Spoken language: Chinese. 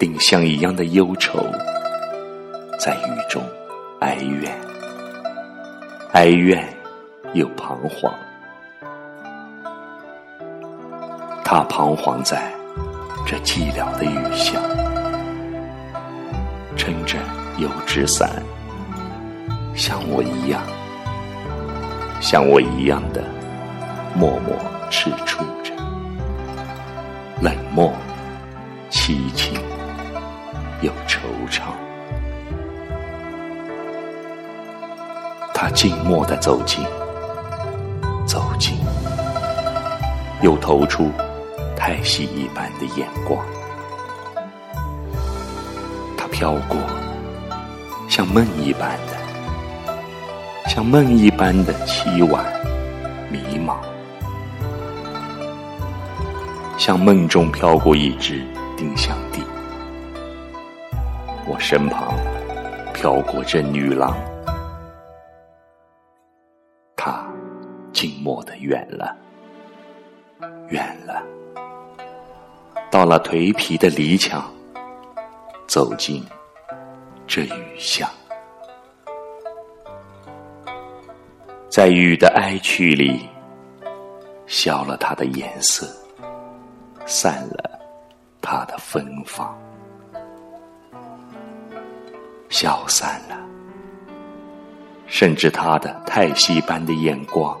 丁香一样的忧愁，在雨中哀怨，哀怨又彷徨，她彷徨在。这寂寥的雨巷，撑着油纸伞，像我一样，像我一样的默默踟蹰着，冷漠、他静默的走近，走近，又投出。太息一般的眼光，他飘过，像梦一般的，像梦一般的凄婉、迷茫，像梦中飘过一只丁香地。我身旁飘过这女郎，静默的远了，远了。到了颓皮的篱墙，走进这雨巷，在雨的哀曲里，消了它的颜色，散了它的芬芳，消散了，甚至他的太息般的眼光，